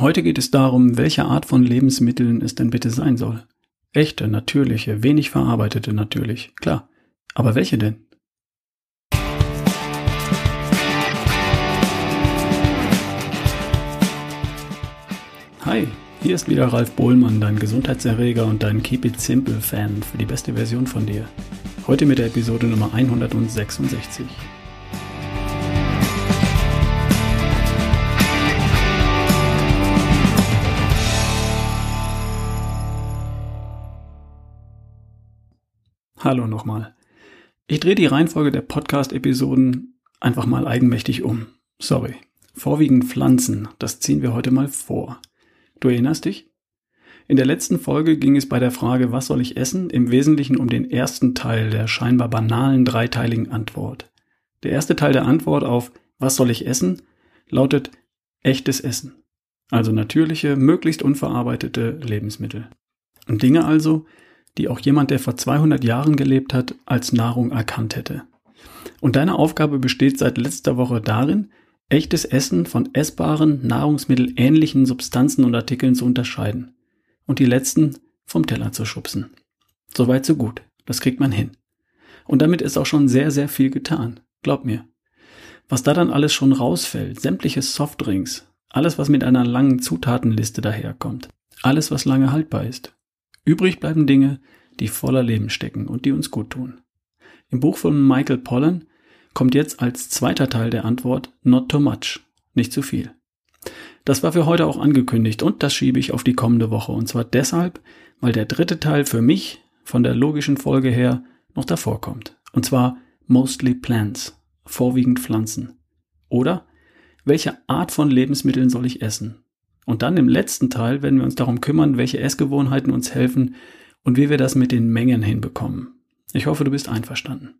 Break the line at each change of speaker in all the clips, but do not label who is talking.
Heute geht es darum, welche Art von Lebensmitteln es denn bitte sein soll. Echte, natürliche, wenig verarbeitete natürlich, klar. Aber welche denn? Hi, hier ist wieder Ralf Bohlmann, dein Gesundheitserreger und dein Keep It Simple Fan für die beste Version von dir. Heute mit der Episode Nummer 166. Hallo nochmal. Ich drehe die Reihenfolge der Podcast-Episoden einfach mal eigenmächtig um. Sorry. Vorwiegend Pflanzen, das ziehen wir heute mal vor. Du erinnerst dich? In der letzten Folge ging es bei der Frage, was soll ich essen, im Wesentlichen um den ersten Teil der scheinbar banalen dreiteiligen Antwort. Der erste Teil der Antwort auf was soll ich essen lautet echtes Essen. Also natürliche, möglichst unverarbeitete Lebensmittel. Und Dinge also, die auch jemand, der vor 200 Jahren gelebt hat, als Nahrung erkannt hätte. Und deine Aufgabe besteht seit letzter Woche darin, echtes Essen von essbaren, nahrungsmittelähnlichen Substanzen und Artikeln zu unterscheiden und die letzten vom Teller zu schubsen. Soweit so gut, das kriegt man hin. Und damit ist auch schon sehr, sehr viel getan, glaub mir. Was da dann alles schon rausfällt, sämtliche Softdrinks, alles, was mit einer langen Zutatenliste daherkommt, alles, was lange haltbar ist, Übrig bleiben Dinge, die voller Leben stecken und die uns gut tun. Im Buch von Michael Pollan kommt jetzt als zweiter Teil der Antwort Not too much, nicht zu viel. Das war für heute auch angekündigt und das schiebe ich auf die kommende Woche. Und zwar deshalb, weil der dritte Teil für mich von der logischen Folge her noch davor kommt. Und zwar mostly plants, vorwiegend Pflanzen. Oder welche Art von Lebensmitteln soll ich essen? Und dann im letzten Teil werden wir uns darum kümmern, welche Essgewohnheiten uns helfen und wie wir das mit den Mengen hinbekommen. Ich hoffe, du bist einverstanden.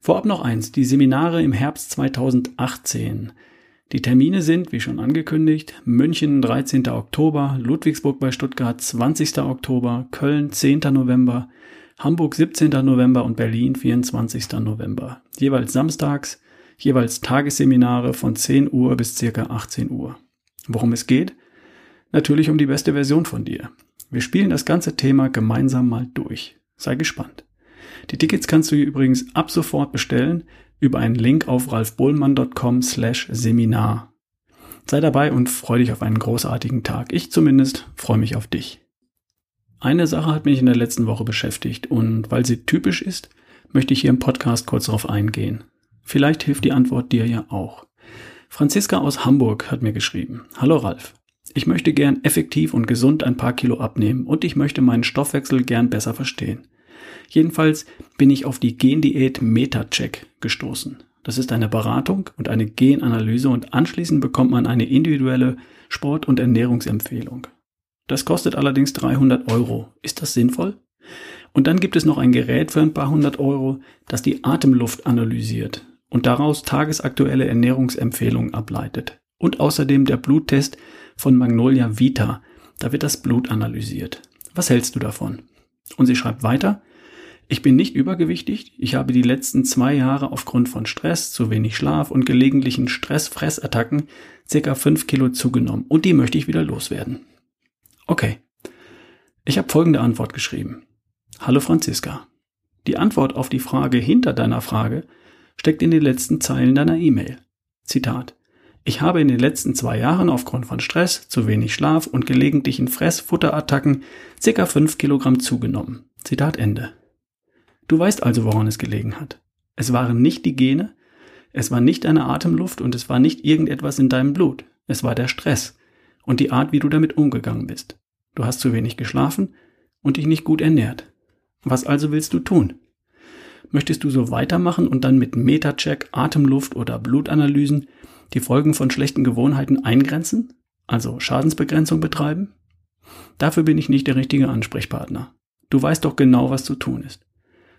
Vorab noch eins, die Seminare im Herbst 2018. Die Termine sind, wie schon angekündigt, München 13. Oktober, Ludwigsburg bei Stuttgart 20. Oktober, Köln 10. November, Hamburg 17. November und Berlin 24. November. Jeweils samstags, jeweils Tagesseminare von 10 Uhr bis circa 18 Uhr. Worum es geht? Natürlich um die beste Version von dir. Wir spielen das ganze Thema gemeinsam mal durch. Sei gespannt. Die Tickets kannst du übrigens ab sofort bestellen über einen Link auf ralfbohlmann.com slash Seminar. Sei dabei und freu dich auf einen großartigen Tag. Ich zumindest freue mich auf dich. Eine Sache hat mich in der letzten Woche beschäftigt und weil sie typisch ist, möchte ich hier im Podcast kurz darauf eingehen. Vielleicht hilft die Antwort dir ja auch. Franziska aus Hamburg hat mir geschrieben. Hallo Ralf. Ich möchte gern effektiv und gesund ein paar Kilo abnehmen und ich möchte meinen Stoffwechsel gern besser verstehen. Jedenfalls bin ich auf die Gendiät MetaCheck gestoßen. Das ist eine Beratung und eine Genanalyse und anschließend bekommt man eine individuelle Sport- und Ernährungsempfehlung. Das kostet allerdings 300 Euro. Ist das sinnvoll? Und dann gibt es noch ein Gerät für ein paar hundert Euro, das die Atemluft analysiert und daraus tagesaktuelle Ernährungsempfehlungen ableitet. Und außerdem der Bluttest von Magnolia Vita. Da wird das Blut analysiert. Was hältst du davon? Und sie schreibt weiter, ich bin nicht übergewichtig, ich habe die letzten zwei Jahre aufgrund von Stress, zu wenig Schlaf und gelegentlichen Stressfressattacken circa fünf Kilo zugenommen und die möchte ich wieder loswerden. Okay. Ich habe folgende Antwort geschrieben. Hallo Franziska. Die Antwort auf die Frage hinter deiner Frage steckt in den letzten Zeilen deiner E-Mail. Zitat. Ich habe in den letzten zwei Jahren aufgrund von Stress, zu wenig Schlaf und gelegentlichen Fressfutterattacken circa fünf Kilogramm zugenommen. Zitat Ende. Du weißt also, woran es gelegen hat. Es waren nicht die Gene, es war nicht deine Atemluft und es war nicht irgendetwas in deinem Blut. Es war der Stress und die Art, wie du damit umgegangen bist. Du hast zu wenig geschlafen und dich nicht gut ernährt. Was also willst du tun? Möchtest du so weitermachen und dann mit Metacheck, Atemluft oder Blutanalysen die Folgen von schlechten Gewohnheiten eingrenzen, also Schadensbegrenzung betreiben? Dafür bin ich nicht der richtige Ansprechpartner. Du weißt doch genau, was zu tun ist.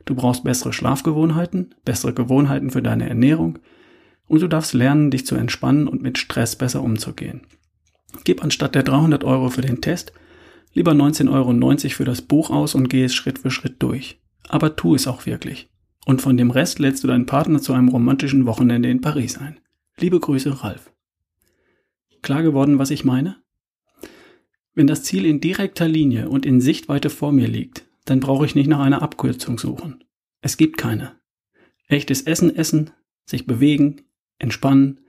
Du brauchst bessere Schlafgewohnheiten, bessere Gewohnheiten für deine Ernährung und du darfst lernen, dich zu entspannen und mit Stress besser umzugehen. Gib anstatt der 300 Euro für den Test lieber 19,90 Euro für das Buch aus und geh es Schritt für Schritt durch. Aber tu es auch wirklich. Und von dem Rest lädst du deinen Partner zu einem romantischen Wochenende in Paris ein. Liebe Grüße, Ralf. Klar geworden, was ich meine? Wenn das Ziel in direkter Linie und in Sichtweite vor mir liegt, dann brauche ich nicht nach einer Abkürzung suchen. Es gibt keine. Echtes Essen essen, sich bewegen, entspannen,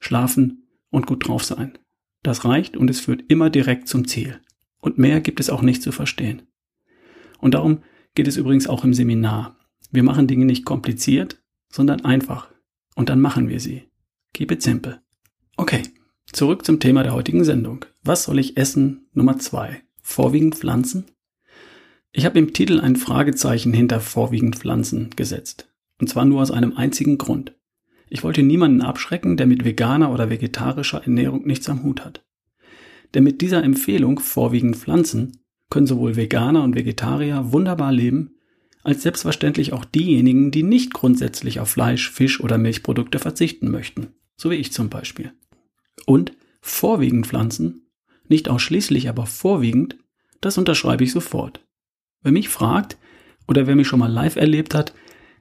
schlafen und gut drauf sein. Das reicht und es führt immer direkt zum Ziel. Und mehr gibt es auch nicht zu verstehen. Und darum geht es übrigens auch im Seminar. Wir machen Dinge nicht kompliziert, sondern einfach. Und dann machen wir sie. Keep it simple. Okay, zurück zum Thema der heutigen Sendung. Was soll ich essen? Nummer zwei. Vorwiegend Pflanzen? Ich habe im Titel ein Fragezeichen hinter vorwiegend Pflanzen gesetzt. Und zwar nur aus einem einzigen Grund. Ich wollte niemanden abschrecken, der mit veganer oder vegetarischer Ernährung nichts am Hut hat. Denn mit dieser Empfehlung vorwiegend Pflanzen können sowohl Veganer und Vegetarier wunderbar leben, als selbstverständlich auch diejenigen, die nicht grundsätzlich auf Fleisch, Fisch oder Milchprodukte verzichten möchten, so wie ich zum Beispiel. Und vorwiegend Pflanzen, nicht ausschließlich, aber vorwiegend, das unterschreibe ich sofort. Wer mich fragt oder wer mich schon mal live erlebt hat,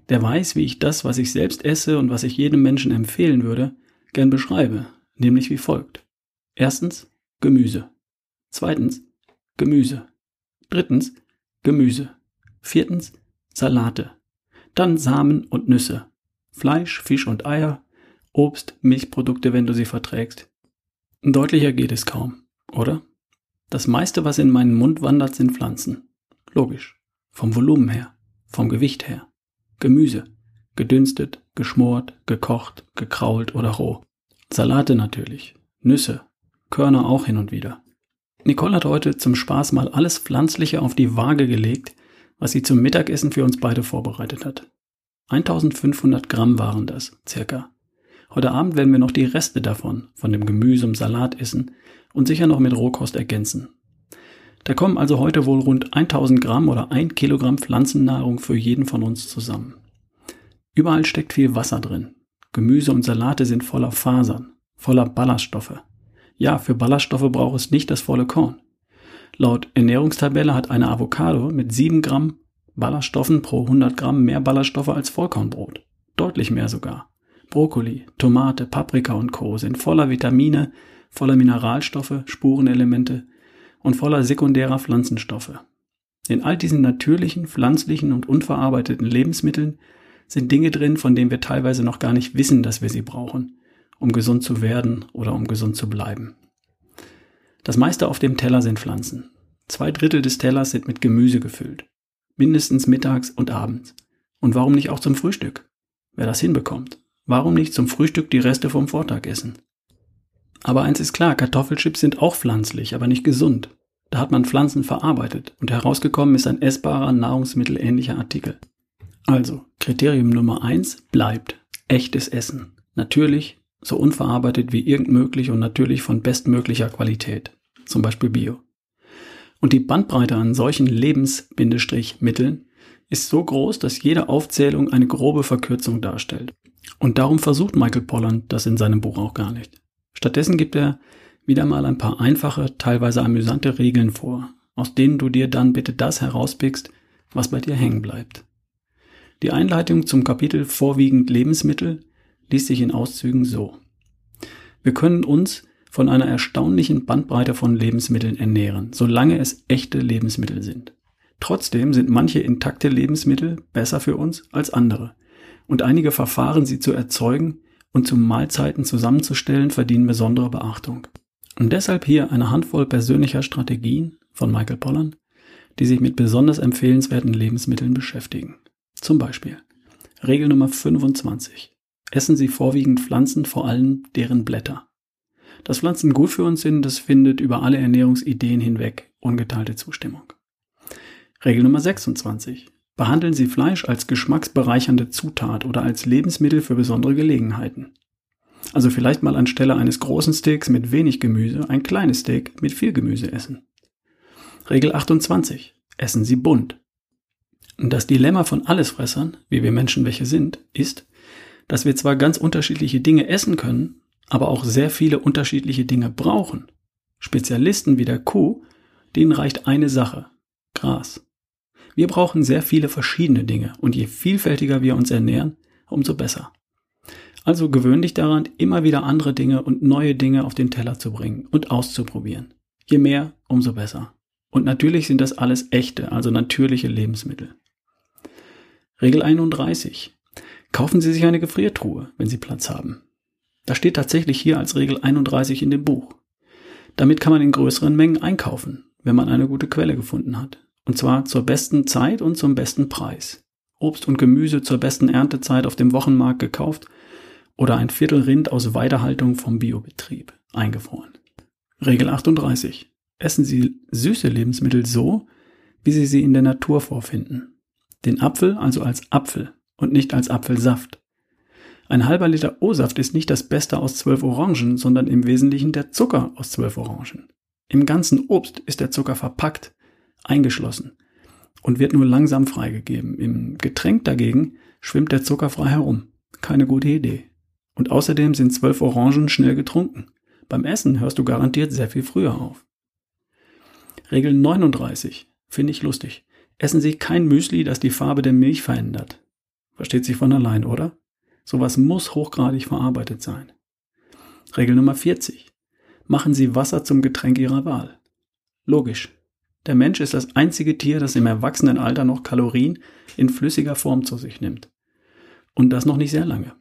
der weiß, wie ich das, was ich selbst esse und was ich jedem Menschen empfehlen würde, gern beschreibe, nämlich wie folgt. Erstens Gemüse. Zweitens Gemüse. Drittens Gemüse. Viertens Salate. Dann Samen und Nüsse. Fleisch, Fisch und Eier. Obst, Milchprodukte, wenn du sie verträgst. Deutlicher geht es kaum, oder? Das meiste, was in meinen Mund wandert, sind Pflanzen. Logisch. Vom Volumen her. Vom Gewicht her. Gemüse. Gedünstet, geschmort, gekocht, gekrault oder roh. Salate natürlich. Nüsse. Körner auch hin und wieder. Nicole hat heute zum Spaß mal alles Pflanzliche auf die Waage gelegt, was sie zum Mittagessen für uns beide vorbereitet hat. 1500 Gramm waren das, circa. Heute Abend werden wir noch die Reste davon, von dem Gemüse und Salat essen und sicher noch mit Rohkost ergänzen. Da kommen also heute wohl rund 1000 Gramm oder 1 Kilogramm Pflanzennahrung für jeden von uns zusammen. Überall steckt viel Wasser drin. Gemüse und Salate sind voller Fasern, voller Ballaststoffe. Ja, für Ballaststoffe braucht es nicht das volle Korn. Laut Ernährungstabelle hat eine Avocado mit 7 Gramm Ballaststoffen pro 100 Gramm mehr Ballaststoffe als Vollkornbrot. Deutlich mehr sogar. Brokkoli, Tomate, Paprika und Co. sind voller Vitamine, voller Mineralstoffe, Spurenelemente, und voller sekundärer Pflanzenstoffe. In all diesen natürlichen, pflanzlichen und unverarbeiteten Lebensmitteln sind Dinge drin, von denen wir teilweise noch gar nicht wissen, dass wir sie brauchen, um gesund zu werden oder um gesund zu bleiben. Das meiste auf dem Teller sind Pflanzen. Zwei Drittel des Tellers sind mit Gemüse gefüllt. Mindestens mittags und abends. Und warum nicht auch zum Frühstück? Wer das hinbekommt. Warum nicht zum Frühstück die Reste vom Vortag essen? Aber eins ist klar, Kartoffelchips sind auch pflanzlich, aber nicht gesund. Da hat man Pflanzen verarbeitet und herausgekommen ist ein essbarer, nahrungsmittelähnlicher Artikel. Also, Kriterium Nummer eins bleibt echtes Essen. Natürlich, so unverarbeitet wie irgend möglich und natürlich von bestmöglicher Qualität. Zum Beispiel Bio. Und die Bandbreite an solchen Lebens-Mitteln ist so groß, dass jede Aufzählung eine grobe Verkürzung darstellt. Und darum versucht Michael Polland das in seinem Buch auch gar nicht. Stattdessen gibt er wieder mal ein paar einfache, teilweise amüsante Regeln vor, aus denen du dir dann bitte das herauspickst, was bei dir hängen bleibt. Die Einleitung zum Kapitel Vorwiegend Lebensmittel liest sich in Auszügen so. Wir können uns von einer erstaunlichen Bandbreite von Lebensmitteln ernähren, solange es echte Lebensmittel sind. Trotzdem sind manche intakte Lebensmittel besser für uns als andere. Und einige Verfahren, sie zu erzeugen, und zu Mahlzeiten zusammenzustellen, verdienen besondere Beachtung. Und deshalb hier eine Handvoll persönlicher Strategien von Michael Pollan, die sich mit besonders empfehlenswerten Lebensmitteln beschäftigen. Zum Beispiel Regel Nummer 25. Essen Sie vorwiegend Pflanzen, vor allem deren Blätter. Dass Pflanzen gut für uns sind, das findet über alle Ernährungsideen hinweg ungeteilte Zustimmung. Regel Nummer 26. Behandeln Sie Fleisch als geschmacksbereichernde Zutat oder als Lebensmittel für besondere Gelegenheiten. Also vielleicht mal anstelle eines großen Steaks mit wenig Gemüse ein kleines Steak mit viel Gemüse essen. Regel 28. Essen Sie bunt. Das Dilemma von Allesfressern, wie wir Menschen welche sind, ist, dass wir zwar ganz unterschiedliche Dinge essen können, aber auch sehr viele unterschiedliche Dinge brauchen. Spezialisten wie der Kuh, denen reicht eine Sache, Gras. Wir brauchen sehr viele verschiedene Dinge und je vielfältiger wir uns ernähren, umso besser. Also gewöhn dich daran, immer wieder andere Dinge und neue Dinge auf den Teller zu bringen und auszuprobieren. Je mehr, umso besser. Und natürlich sind das alles echte, also natürliche Lebensmittel. Regel 31. Kaufen Sie sich eine Gefriertruhe, wenn Sie Platz haben. Das steht tatsächlich hier als Regel 31 in dem Buch. Damit kann man in größeren Mengen einkaufen, wenn man eine gute Quelle gefunden hat. Und zwar zur besten Zeit und zum besten Preis. Obst und Gemüse zur besten Erntezeit auf dem Wochenmarkt gekauft oder ein Viertel Rind aus Weidehaltung vom Biobetrieb eingefroren. Regel 38. Essen Sie süße Lebensmittel so, wie Sie sie in der Natur vorfinden. Den Apfel also als Apfel und nicht als Apfelsaft. Ein halber Liter O-Saft ist nicht das Beste aus zwölf Orangen, sondern im Wesentlichen der Zucker aus zwölf Orangen. Im ganzen Obst ist der Zucker verpackt, eingeschlossen und wird nur langsam freigegeben. Im Getränk dagegen schwimmt der Zucker frei herum. Keine gute Idee. Und außerdem sind zwölf Orangen schnell getrunken. Beim Essen hörst du garantiert sehr viel früher auf. Regel 39. Finde ich lustig. Essen Sie kein Müsli, das die Farbe der Milch verändert. Versteht sich von allein, oder? Sowas muss hochgradig verarbeitet sein. Regel Nummer 40. Machen Sie Wasser zum Getränk Ihrer Wahl. Logisch. Der Mensch ist das einzige Tier, das im Erwachsenenalter noch Kalorien in flüssiger Form zu sich nimmt. Und das noch nicht sehr lange.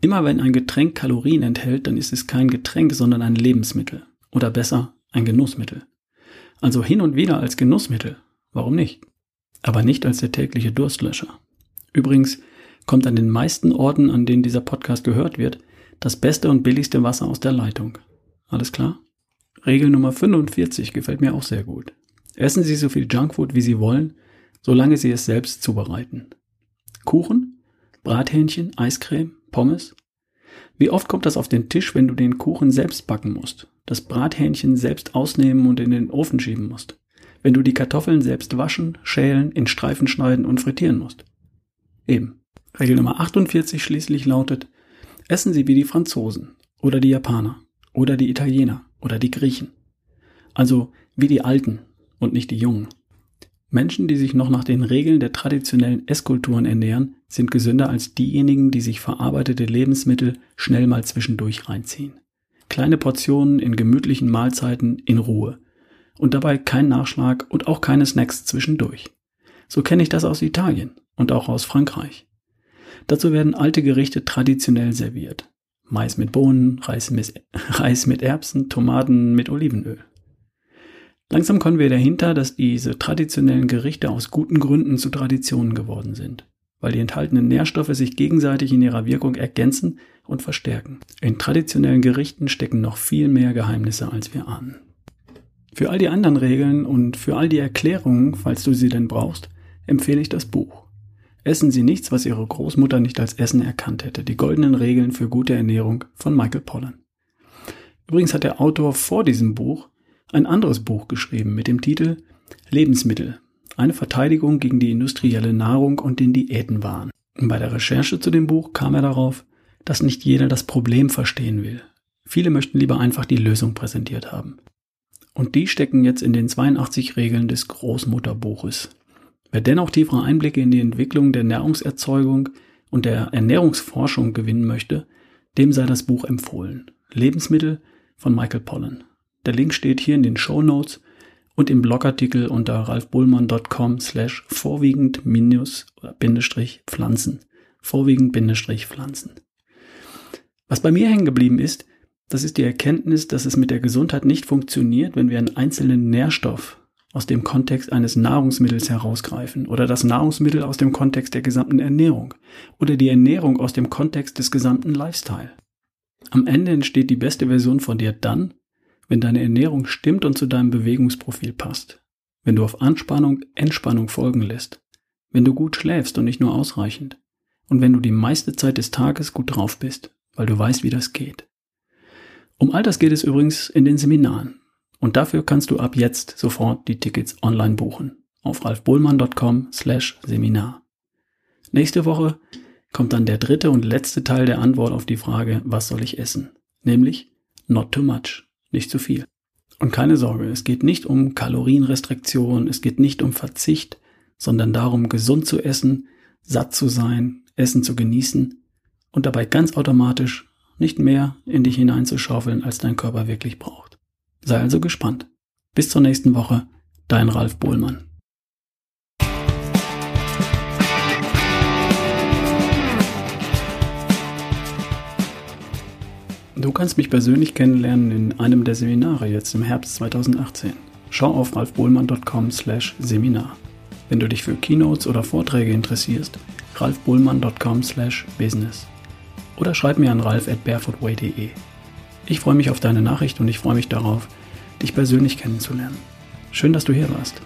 Immer wenn ein Getränk Kalorien enthält, dann ist es kein Getränk, sondern ein Lebensmittel. Oder besser, ein Genussmittel. Also hin und wieder als Genussmittel. Warum nicht? Aber nicht als der tägliche Durstlöscher. Übrigens kommt an den meisten Orten, an denen dieser Podcast gehört wird, das beste und billigste Wasser aus der Leitung. Alles klar? Regel Nummer 45 gefällt mir auch sehr gut. Essen Sie so viel Junkfood, wie Sie wollen, solange Sie es selbst zubereiten. Kuchen, Brathähnchen, Eiscreme, Pommes. Wie oft kommt das auf den Tisch, wenn du den Kuchen selbst backen musst, das Brathähnchen selbst ausnehmen und in den Ofen schieben musst, wenn du die Kartoffeln selbst waschen, schälen, in Streifen schneiden und frittieren musst? Eben. Regel Nummer 48 schließlich lautet, essen Sie wie die Franzosen oder die Japaner oder die Italiener oder die Griechen. Also wie die Alten, und nicht die Jungen. Menschen, die sich noch nach den Regeln der traditionellen Esskulturen ernähren, sind gesünder als diejenigen, die sich verarbeitete Lebensmittel schnell mal zwischendurch reinziehen. Kleine Portionen in gemütlichen Mahlzeiten in Ruhe. Und dabei kein Nachschlag und auch keine Snacks zwischendurch. So kenne ich das aus Italien und auch aus Frankreich. Dazu werden alte Gerichte traditionell serviert. Mais mit Bohnen, Reis mit, Erbsen, Tomaten mit Olivenöl. Langsam kommen wir dahinter, dass diese traditionellen Gerichte aus guten Gründen zu Traditionen geworden sind, weil die enthaltenen Nährstoffe sich gegenseitig in ihrer Wirkung ergänzen und verstärken. In traditionellen Gerichten stecken noch viel mehr Geheimnisse, als wir ahnen. Für all die anderen Regeln und für all die Erklärungen, falls du sie denn brauchst, empfehle ich das Buch. Essen Sie nichts, was Ihre Großmutter nicht als Essen erkannt hätte. Die goldenen Regeln für gute Ernährung von Michael Pollan. Übrigens hat der Autor vor diesem Buch ein anderes Buch geschrieben mit dem Titel Lebensmittel, eine Verteidigung gegen die industrielle Nahrung und den Diätenwahn. Und bei der Recherche zu dem Buch kam er darauf, dass nicht jeder das Problem verstehen will. Viele möchten lieber einfach die Lösung präsentiert haben. Und die stecken jetzt in den 82 Regeln des Großmutterbuches. Wer dennoch tiefere Einblicke in die Entwicklung der Nahrungserzeugung und der Ernährungsforschung gewinnen möchte, dem sei das Buch empfohlen. Lebensmittel von Michael Pollan. Der Link steht hier in den Show Notes und im Blogartikel unter ralfbullmann.com slash vorwiegend minus Bindestrich Pflanzen. Vorwiegend Bindestrich Pflanzen. Was bei mir hängen geblieben ist, das ist die Erkenntnis, dass es mit der Gesundheit nicht funktioniert, wenn wir einen einzelnen Nährstoff aus dem Kontext eines Nahrungsmittels herausgreifen oder das Nahrungsmittel aus dem Kontext der gesamten Ernährung oder die Ernährung aus dem Kontext des gesamten Lifestyle. Am Ende entsteht die beste Version von dir dann, wenn deine Ernährung stimmt und zu deinem Bewegungsprofil passt, wenn du auf Anspannung Entspannung folgen lässt, wenn du gut schläfst und nicht nur ausreichend, und wenn du die meiste Zeit des Tages gut drauf bist, weil du weißt, wie das geht. Um all das geht es übrigens in den Seminaren. Und dafür kannst du ab jetzt sofort die Tickets online buchen auf ralfbohlmann.com slash Seminar. Nächste Woche kommt dann der dritte und letzte Teil der Antwort auf die Frage, was soll ich essen? Nämlich not too much nicht zu viel. Und keine Sorge, es geht nicht um Kalorienrestriktion, es geht nicht um Verzicht, sondern darum, gesund zu essen, satt zu sein, Essen zu genießen und dabei ganz automatisch nicht mehr in dich hineinzuschaufeln, als dein Körper wirklich braucht. Sei also gespannt. Bis zur nächsten Woche, dein Ralf Bohlmann. Du kannst mich persönlich kennenlernen in einem der Seminare jetzt im Herbst 2018. Schau auf ralfbohlmann.com slash Seminar. Wenn du dich für Keynotes oder Vorträge interessierst, ralfbohlmann.com slash business. Oder schreib mir an ralf at barefootway.de. Ich freue mich auf deine Nachricht und ich freue mich darauf, dich persönlich kennenzulernen. Schön, dass du hier warst.